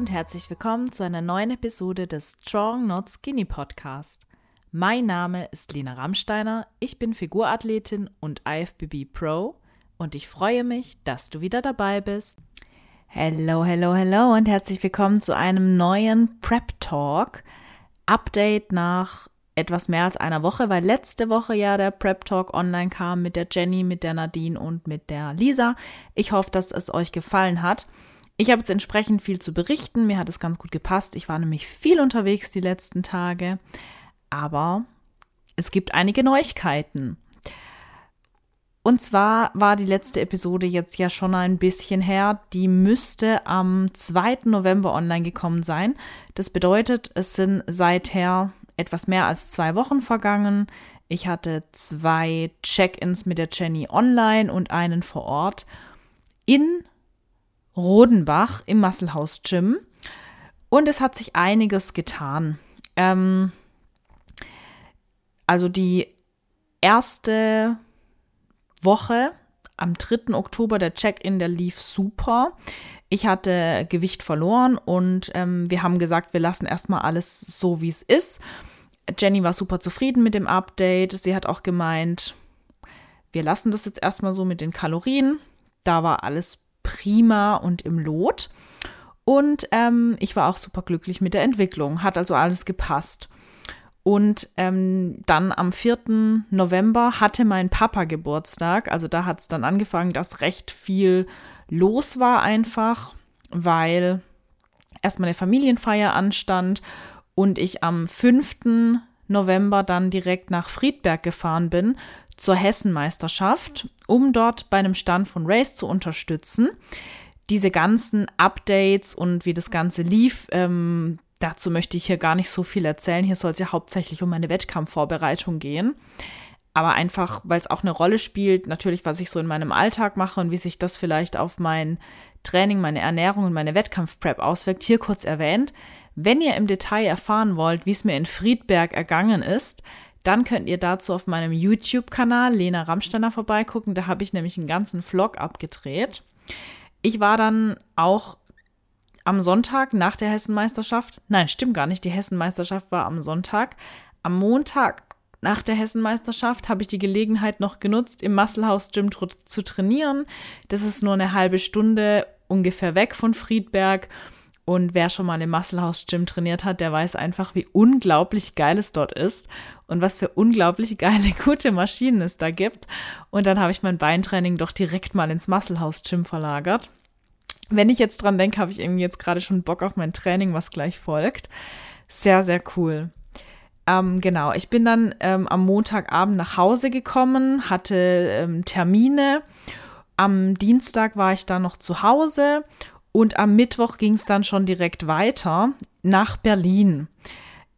und herzlich willkommen zu einer neuen Episode des Strong Not Skinny Podcast. Mein Name ist Lena Rammsteiner, ich bin Figurathletin und IFBB Pro und ich freue mich, dass du wieder dabei bist. Hello, hello, hello und herzlich willkommen zu einem neuen Prep Talk. Update nach etwas mehr als einer Woche, weil letzte Woche ja der Prep Talk online kam mit der Jenny, mit der Nadine und mit der Lisa. Ich hoffe, dass es euch gefallen hat. Ich habe jetzt entsprechend viel zu berichten. Mir hat es ganz gut gepasst. Ich war nämlich viel unterwegs die letzten Tage. Aber es gibt einige Neuigkeiten. Und zwar war die letzte Episode jetzt ja schon ein bisschen her. Die müsste am 2. November online gekommen sein. Das bedeutet, es sind seither etwas mehr als zwei Wochen vergangen. Ich hatte zwei Check-ins mit der Jenny online und einen vor Ort in Rodenbach im Musselhaus Gym. Und es hat sich einiges getan. Ähm, also die erste Woche am 3. Oktober, der Check-in, der lief super. Ich hatte Gewicht verloren und ähm, wir haben gesagt, wir lassen erstmal alles so, wie es ist. Jenny war super zufrieden mit dem Update. Sie hat auch gemeint, wir lassen das jetzt erstmal so mit den Kalorien. Da war alles prima und im Lot. Und ähm, ich war auch super glücklich mit der Entwicklung. Hat also alles gepasst. Und ähm, dann am 4. November hatte mein Papa Geburtstag. Also da hat es dann angefangen, dass recht viel los war einfach, weil erstmal eine Familienfeier anstand und ich am 5. November dann direkt nach Friedberg gefahren bin zur Hessenmeisterschaft, um dort bei einem Stand von Race zu unterstützen. Diese ganzen Updates und wie das Ganze lief, ähm, dazu möchte ich hier gar nicht so viel erzählen. Hier soll es ja hauptsächlich um meine Wettkampfvorbereitung gehen. Aber einfach, weil es auch eine Rolle spielt, natürlich, was ich so in meinem Alltag mache und wie sich das vielleicht auf mein Training, meine Ernährung und meine Wettkampfprep auswirkt, hier kurz erwähnt. Wenn ihr im Detail erfahren wollt, wie es mir in Friedberg ergangen ist, dann könnt ihr dazu auf meinem YouTube-Kanal Lena Rammsteiner vorbeigucken. Da habe ich nämlich einen ganzen Vlog abgedreht. Ich war dann auch am Sonntag nach der Hessenmeisterschaft. Nein, stimmt gar nicht. Die Hessenmeisterschaft war am Sonntag. Am Montag nach der Hessenmeisterschaft habe ich die Gelegenheit noch genutzt, im Musclehouse Gym zu trainieren. Das ist nur eine halbe Stunde ungefähr weg von Friedberg. Und wer schon mal im Musclehouse Gym trainiert hat, der weiß einfach, wie unglaublich geil es dort ist und was für unglaublich geile, gute Maschinen es da gibt. Und dann habe ich mein Beintraining doch direkt mal ins Musclehouse Gym verlagert. Wenn ich jetzt dran denke, habe ich irgendwie jetzt gerade schon Bock auf mein Training, was gleich folgt. Sehr, sehr cool. Ähm, genau, ich bin dann ähm, am Montagabend nach Hause gekommen, hatte ähm, Termine. Am Dienstag war ich dann noch zu Hause und am Mittwoch ging es dann schon direkt weiter nach Berlin.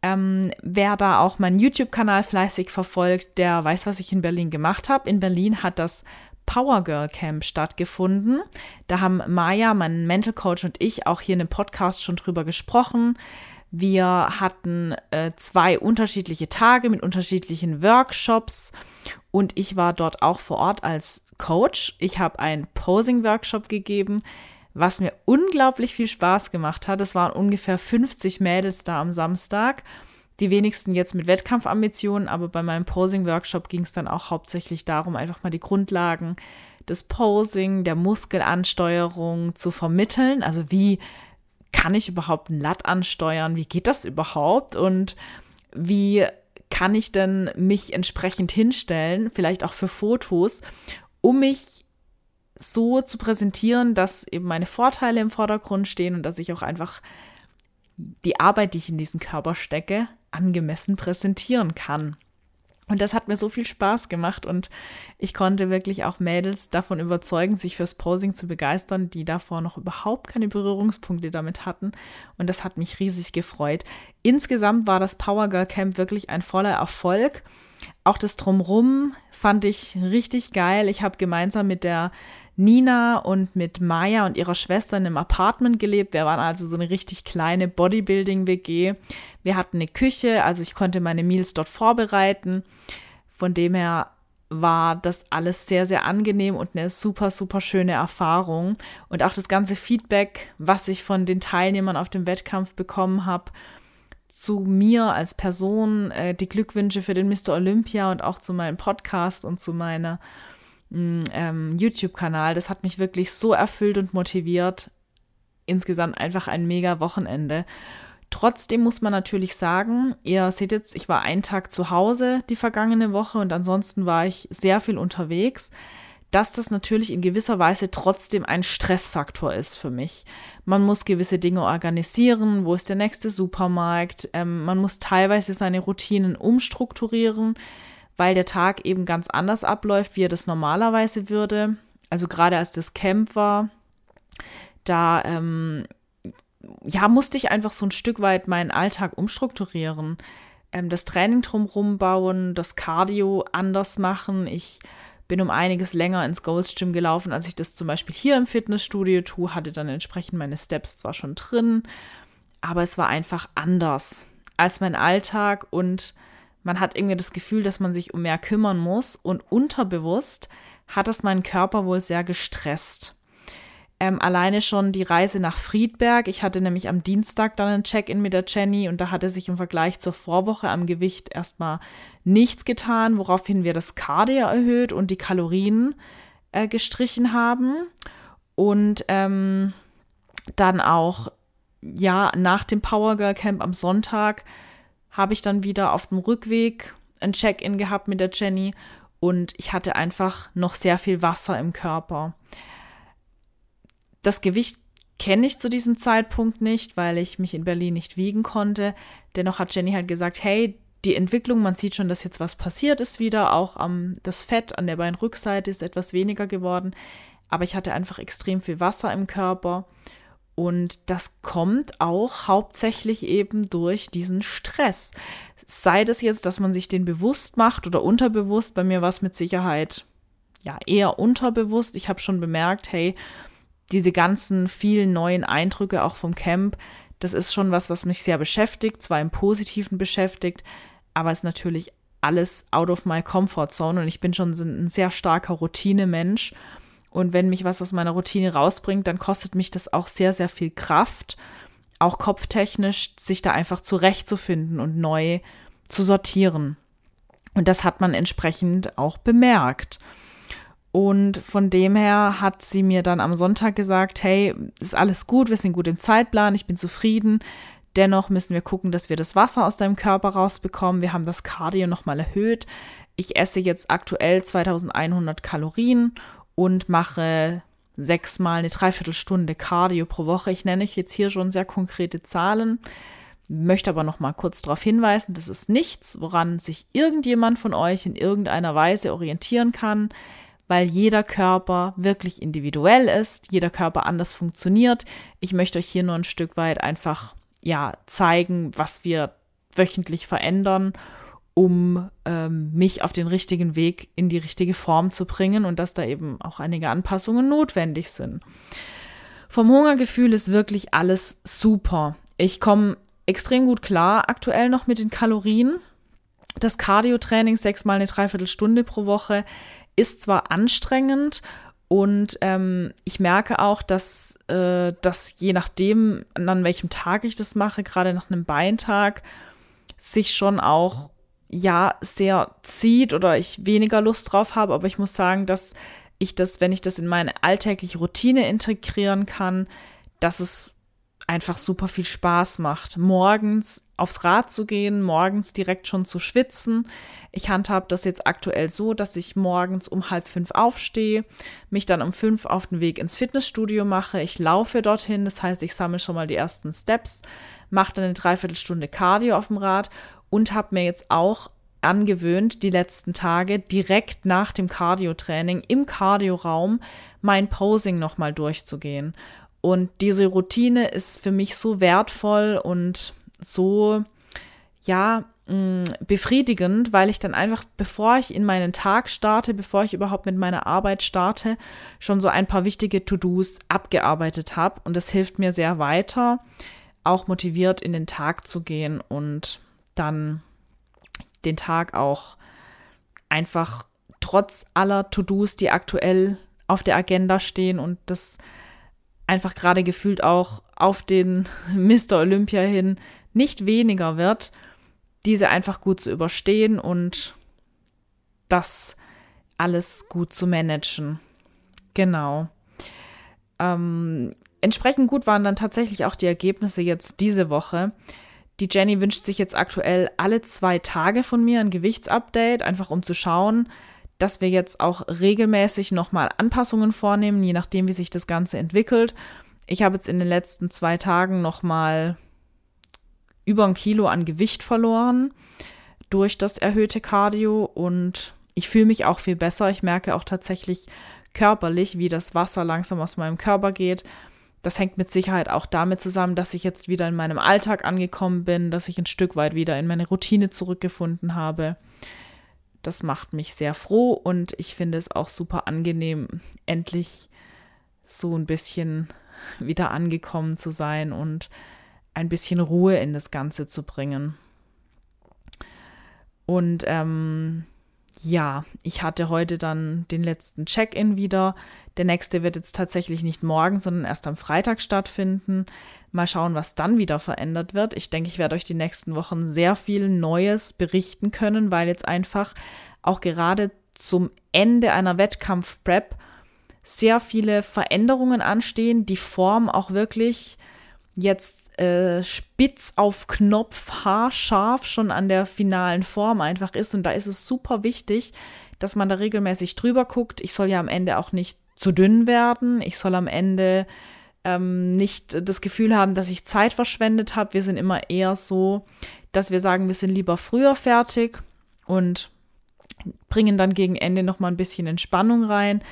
Ähm, wer da auch meinen YouTube-Kanal fleißig verfolgt, der weiß, was ich in Berlin gemacht habe. In Berlin hat das Power Girl Camp stattgefunden. Da haben Maya, mein Mental Coach und ich auch hier in dem Podcast schon drüber gesprochen. Wir hatten äh, zwei unterschiedliche Tage mit unterschiedlichen Workshops und ich war dort auch vor Ort als Coach. Ich habe einen Posing-Workshop gegeben was mir unglaublich viel Spaß gemacht hat. Es waren ungefähr 50 Mädels da am Samstag. Die wenigsten jetzt mit Wettkampfambitionen, aber bei meinem Posing-Workshop ging es dann auch hauptsächlich darum, einfach mal die Grundlagen des Posing, der Muskelansteuerung zu vermitteln. Also wie kann ich überhaupt ein Latt ansteuern? Wie geht das überhaupt? Und wie kann ich denn mich entsprechend hinstellen, vielleicht auch für Fotos, um mich so zu präsentieren, dass eben meine Vorteile im Vordergrund stehen und dass ich auch einfach die Arbeit, die ich in diesen Körper stecke, angemessen präsentieren kann. Und das hat mir so viel Spaß gemacht und ich konnte wirklich auch Mädels davon überzeugen, sich fürs Posing zu begeistern, die davor noch überhaupt keine Berührungspunkte damit hatten. Und das hat mich riesig gefreut. Insgesamt war das Power Girl Camp wirklich ein voller Erfolg. Auch das Drumrum fand ich richtig geil. Ich habe gemeinsam mit der Nina und mit Maya und ihrer Schwester in einem Apartment gelebt. Wir waren also so eine richtig kleine Bodybuilding-WG. Wir hatten eine Küche, also ich konnte meine Meals dort vorbereiten. Von dem her war das alles sehr, sehr angenehm und eine super, super schöne Erfahrung. Und auch das ganze Feedback, was ich von den Teilnehmern auf dem Wettkampf bekommen habe, zu mir als Person, äh, die Glückwünsche für den Mr. Olympia und auch zu meinem Podcast und zu meiner mm, ähm, YouTube-Kanal, das hat mich wirklich so erfüllt und motiviert. Insgesamt einfach ein mega Wochenende. Trotzdem muss man natürlich sagen, ihr seht jetzt, ich war einen Tag zu Hause die vergangene Woche und ansonsten war ich sehr viel unterwegs, dass das natürlich in gewisser Weise trotzdem ein Stressfaktor ist für mich. Man muss gewisse Dinge organisieren, wo ist der nächste Supermarkt, ähm, man muss teilweise seine Routinen umstrukturieren, weil der Tag eben ganz anders abläuft, wie er das normalerweise würde. Also gerade als das Camp war, da ähm, ja, musste ich einfach so ein Stück weit meinen Alltag umstrukturieren. Ähm, das Training drumherum bauen, das Cardio anders machen. Ich bin um einiges länger ins Gold's Gym gelaufen, als ich das zum Beispiel hier im Fitnessstudio tue, hatte dann entsprechend meine Steps zwar schon drin, aber es war einfach anders als mein Alltag und man hat irgendwie das Gefühl, dass man sich um mehr kümmern muss und unterbewusst hat das meinen Körper wohl sehr gestresst. Ähm, alleine schon die Reise nach Friedberg. Ich hatte nämlich am Dienstag dann ein Check-in mit der Jenny und da hatte sich im Vergleich zur Vorwoche am Gewicht erstmal nichts getan, woraufhin wir das Cardio erhöht und die Kalorien äh, gestrichen haben. Und ähm, dann auch, ja, nach dem Power Girl Camp am Sonntag habe ich dann wieder auf dem Rückweg ein Check-in gehabt mit der Jenny und ich hatte einfach noch sehr viel Wasser im Körper. Das Gewicht kenne ich zu diesem Zeitpunkt nicht, weil ich mich in Berlin nicht wiegen konnte. Dennoch hat Jenny halt gesagt, hey, die Entwicklung, man sieht schon, dass jetzt was passiert ist wieder. Auch um, das Fett an der Beinrückseite ist etwas weniger geworden. Aber ich hatte einfach extrem viel Wasser im Körper. Und das kommt auch hauptsächlich eben durch diesen Stress. Sei das jetzt, dass man sich den bewusst macht oder unterbewusst. Bei mir war es mit Sicherheit ja eher unterbewusst. Ich habe schon bemerkt, hey, diese ganzen vielen neuen Eindrücke auch vom Camp, das ist schon was, was mich sehr beschäftigt, zwar im Positiven beschäftigt, aber es ist natürlich alles out of my comfort zone und ich bin schon ein sehr starker Routinemensch. Und wenn mich was aus meiner Routine rausbringt, dann kostet mich das auch sehr, sehr viel Kraft, auch kopftechnisch, sich da einfach zurechtzufinden und neu zu sortieren. Und das hat man entsprechend auch bemerkt. Und von dem her hat sie mir dann am Sonntag gesagt, hey, ist alles gut, wir sind gut im Zeitplan, ich bin zufrieden. Dennoch müssen wir gucken, dass wir das Wasser aus deinem Körper rausbekommen. Wir haben das Cardio nochmal erhöht. Ich esse jetzt aktuell 2100 Kalorien und mache sechsmal eine Dreiviertelstunde Cardio pro Woche. Ich nenne euch jetzt hier schon sehr konkrete Zahlen, möchte aber noch mal kurz darauf hinweisen, das ist nichts, woran sich irgendjemand von euch in irgendeiner Weise orientieren kann weil jeder Körper wirklich individuell ist, jeder Körper anders funktioniert. Ich möchte euch hier nur ein Stück weit einfach ja zeigen, was wir wöchentlich verändern, um ähm, mich auf den richtigen Weg in die richtige Form zu bringen und dass da eben auch einige Anpassungen notwendig sind. Vom Hungergefühl ist wirklich alles super. Ich komme extrem gut klar aktuell noch mit den Kalorien. Das Cardio-Training sechsmal eine Dreiviertelstunde pro Woche ist zwar anstrengend und ähm, ich merke auch, dass äh, das je nachdem, an welchem Tag ich das mache, gerade nach einem Beintag, sich schon auch ja sehr zieht oder ich weniger Lust drauf habe. Aber ich muss sagen, dass ich das, wenn ich das in meine alltägliche Routine integrieren kann, dass es einfach super viel Spaß macht, morgens aufs Rad zu gehen, morgens direkt schon zu schwitzen. Ich handhabe das jetzt aktuell so, dass ich morgens um halb fünf aufstehe, mich dann um fünf auf den Weg ins Fitnessstudio mache. Ich laufe dorthin, das heißt, ich sammle schon mal die ersten Steps, mache dann eine Dreiviertelstunde Cardio auf dem Rad und habe mir jetzt auch angewöhnt, die letzten Tage direkt nach dem Cardio-Training im Cardio-Raum mein Posing nochmal durchzugehen. Und diese Routine ist für mich so wertvoll und so, ja, mm, befriedigend, weil ich dann einfach, bevor ich in meinen Tag starte, bevor ich überhaupt mit meiner Arbeit starte, schon so ein paar wichtige To-Dos abgearbeitet habe. Und das hilft mir sehr weiter, auch motiviert in den Tag zu gehen und dann den Tag auch einfach trotz aller To-Dos, die aktuell auf der Agenda stehen und das einfach gerade gefühlt auch auf den Mr. Olympia hin nicht weniger wird, diese einfach gut zu überstehen und das alles gut zu managen. Genau. Ähm, entsprechend gut waren dann tatsächlich auch die Ergebnisse jetzt diese Woche. Die Jenny wünscht sich jetzt aktuell alle zwei Tage von mir ein Gewichtsupdate, einfach um zu schauen, dass wir jetzt auch regelmäßig nochmal Anpassungen vornehmen, je nachdem, wie sich das Ganze entwickelt. Ich habe jetzt in den letzten zwei Tagen nochmal über ein Kilo an Gewicht verloren durch das erhöhte Cardio und ich fühle mich auch viel besser. Ich merke auch tatsächlich körperlich, wie das Wasser langsam aus meinem Körper geht. Das hängt mit Sicherheit auch damit zusammen, dass ich jetzt wieder in meinem Alltag angekommen bin, dass ich ein Stück weit wieder in meine Routine zurückgefunden habe. Das macht mich sehr froh und ich finde es auch super angenehm, endlich so ein bisschen wieder angekommen zu sein und ein bisschen Ruhe in das Ganze zu bringen. Und ähm, ja, ich hatte heute dann den letzten Check-in wieder. Der nächste wird jetzt tatsächlich nicht morgen, sondern erst am Freitag stattfinden. Mal schauen, was dann wieder verändert wird. Ich denke, ich werde euch die nächsten Wochen sehr viel Neues berichten können, weil jetzt einfach auch gerade zum Ende einer Wettkampf-Prep sehr viele Veränderungen anstehen, die Form auch wirklich jetzt äh, spitz auf Knopf, haarscharf schon an der finalen Form einfach ist. Und da ist es super wichtig, dass man da regelmäßig drüber guckt. Ich soll ja am Ende auch nicht zu dünn werden. Ich soll am Ende ähm, nicht das Gefühl haben, dass ich Zeit verschwendet habe. Wir sind immer eher so, dass wir sagen, wir sind lieber früher fertig und bringen dann gegen Ende noch mal ein bisschen Entspannung rein,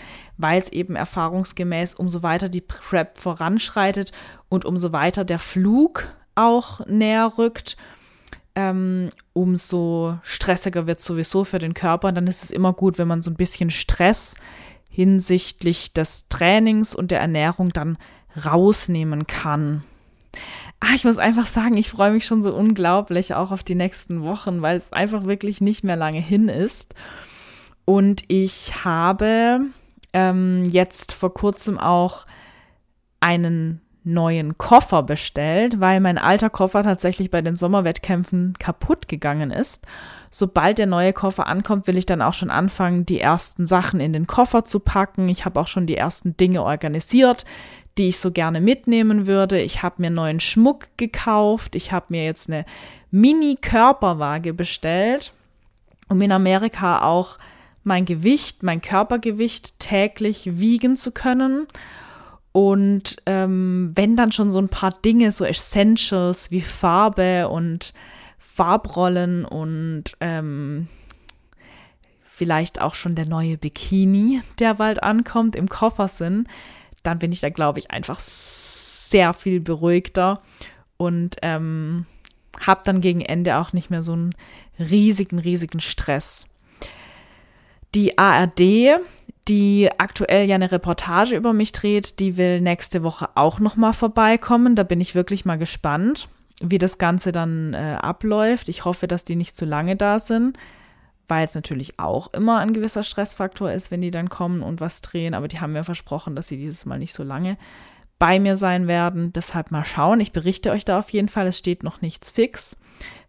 weil es eben erfahrungsgemäß umso weiter die Prep voranschreitet und umso weiter der Flug auch näher rückt, ähm, umso stressiger wird sowieso für den Körper. Und dann ist es immer gut, wenn man so ein bisschen Stress hinsichtlich des Trainings und der Ernährung dann rausnehmen kann. Ah, ich muss einfach sagen, ich freue mich schon so unglaublich auch auf die nächsten Wochen, weil es einfach wirklich nicht mehr lange hin ist. Und ich habe ähm, jetzt vor kurzem auch einen neuen Koffer bestellt, weil mein alter Koffer tatsächlich bei den Sommerwettkämpfen kaputt gegangen ist. Sobald der neue Koffer ankommt, will ich dann auch schon anfangen, die ersten Sachen in den Koffer zu packen. Ich habe auch schon die ersten Dinge organisiert, die ich so gerne mitnehmen würde. Ich habe mir neuen Schmuck gekauft. Ich habe mir jetzt eine Mini-Körperwaage bestellt, um in Amerika auch mein Gewicht, mein Körpergewicht täglich wiegen zu können. Und ähm, wenn dann schon so ein paar Dinge, so Essentials wie Farbe und Farbrollen und ähm, vielleicht auch schon der neue Bikini, der bald ankommt, im Koffer sind, dann bin ich da, glaube ich, einfach sehr viel beruhigter und ähm, habe dann gegen Ende auch nicht mehr so einen riesigen, riesigen Stress. Die ARD, die aktuell ja eine Reportage über mich dreht, die will nächste Woche auch noch mal vorbeikommen. Da bin ich wirklich mal gespannt, wie das Ganze dann äh, abläuft. Ich hoffe, dass die nicht zu lange da sind, weil es natürlich auch immer ein gewisser Stressfaktor ist, wenn die dann kommen und was drehen. Aber die haben mir versprochen, dass sie dieses Mal nicht so lange bei mir sein werden. Deshalb mal schauen. Ich berichte euch da auf jeden Fall. Es steht noch nichts fix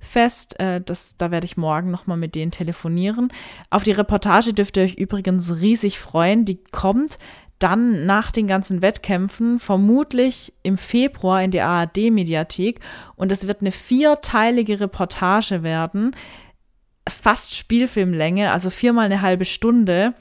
fest. Äh, das, da werde ich morgen nochmal mit denen telefonieren. Auf die Reportage dürft ihr euch übrigens riesig freuen. Die kommt dann nach den ganzen Wettkämpfen vermutlich im Februar in die ARD-Mediathek und es wird eine vierteilige Reportage werden, fast Spielfilmlänge, also viermal eine halbe Stunde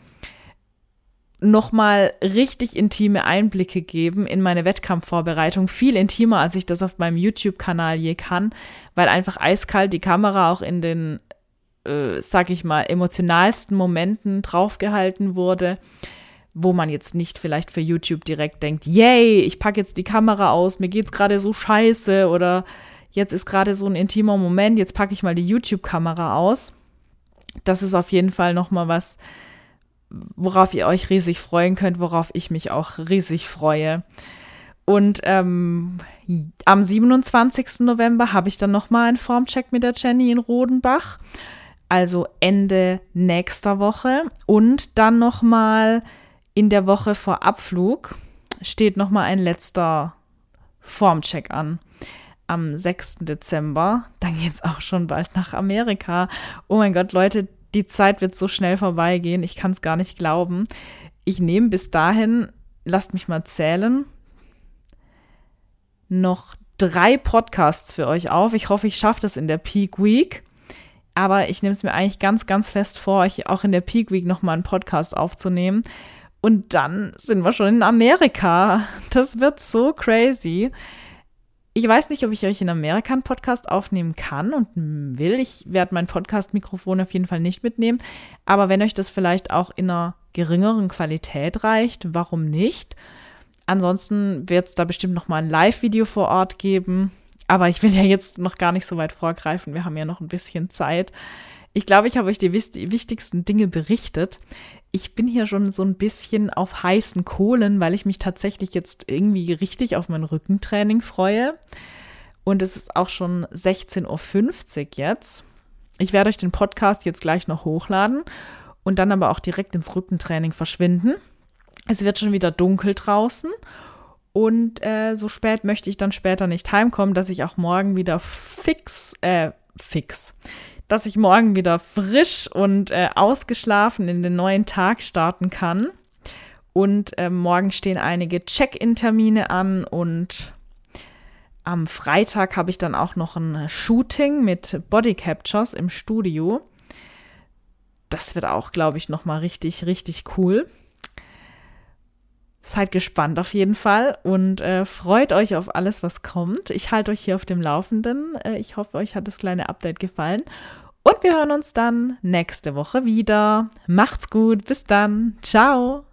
nochmal richtig intime Einblicke geben in meine Wettkampfvorbereitung. Viel intimer, als ich das auf meinem YouTube-Kanal je kann, weil einfach eiskalt die Kamera auch in den, äh, sag ich mal, emotionalsten Momenten draufgehalten wurde, wo man jetzt nicht vielleicht für YouTube direkt denkt, yay, ich packe jetzt die Kamera aus, mir geht's gerade so scheiße oder jetzt ist gerade so ein intimer Moment, jetzt packe ich mal die YouTube-Kamera aus. Das ist auf jeden Fall nochmal was, worauf ihr euch riesig freuen könnt, worauf ich mich auch riesig freue. Und ähm, am 27. November habe ich dann nochmal einen Formcheck mit der Jenny in Rodenbach. also Ende nächster Woche. Und dann nochmal in der Woche vor Abflug steht nochmal ein letzter Formcheck an. Am 6. Dezember. Dann geht es auch schon bald nach Amerika. Oh mein Gott, Leute, die Zeit wird so schnell vorbeigehen. Ich kann es gar nicht glauben. Ich nehme bis dahin, lasst mich mal zählen, noch drei Podcasts für euch auf. Ich hoffe, ich schaffe das in der Peak Week. Aber ich nehme es mir eigentlich ganz, ganz fest vor, euch auch in der Peak Week nochmal einen Podcast aufzunehmen. Und dann sind wir schon in Amerika. Das wird so crazy. Ich weiß nicht, ob ich euch in Amerika einen Podcast aufnehmen kann und will. Ich werde mein Podcast-Mikrofon auf jeden Fall nicht mitnehmen. Aber wenn euch das vielleicht auch in einer geringeren Qualität reicht, warum nicht? Ansonsten wird es da bestimmt noch mal ein Live-Video vor Ort geben. Aber ich will ja jetzt noch gar nicht so weit vorgreifen. Wir haben ja noch ein bisschen Zeit. Ich glaube, ich habe euch die wichtigsten Dinge berichtet. Ich bin hier schon so ein bisschen auf heißen Kohlen, weil ich mich tatsächlich jetzt irgendwie richtig auf mein Rückentraining freue. Und es ist auch schon 16.50 Uhr jetzt. Ich werde euch den Podcast jetzt gleich noch hochladen und dann aber auch direkt ins Rückentraining verschwinden. Es wird schon wieder dunkel draußen und äh, so spät möchte ich dann später nicht heimkommen, dass ich auch morgen wieder fix, äh, fix, dass ich morgen wieder frisch und äh, ausgeschlafen in den neuen Tag starten kann. Und äh, morgen stehen einige Check-in-Termine an und am Freitag habe ich dann auch noch ein Shooting mit Body Captures im Studio. Das wird auch, glaube ich, noch mal richtig, richtig cool. Seid gespannt auf jeden Fall und äh, freut euch auf alles, was kommt. Ich halte euch hier auf dem Laufenden. Äh, ich hoffe, euch hat das kleine Update gefallen. Und wir hören uns dann nächste Woche wieder. Macht's gut. Bis dann. Ciao.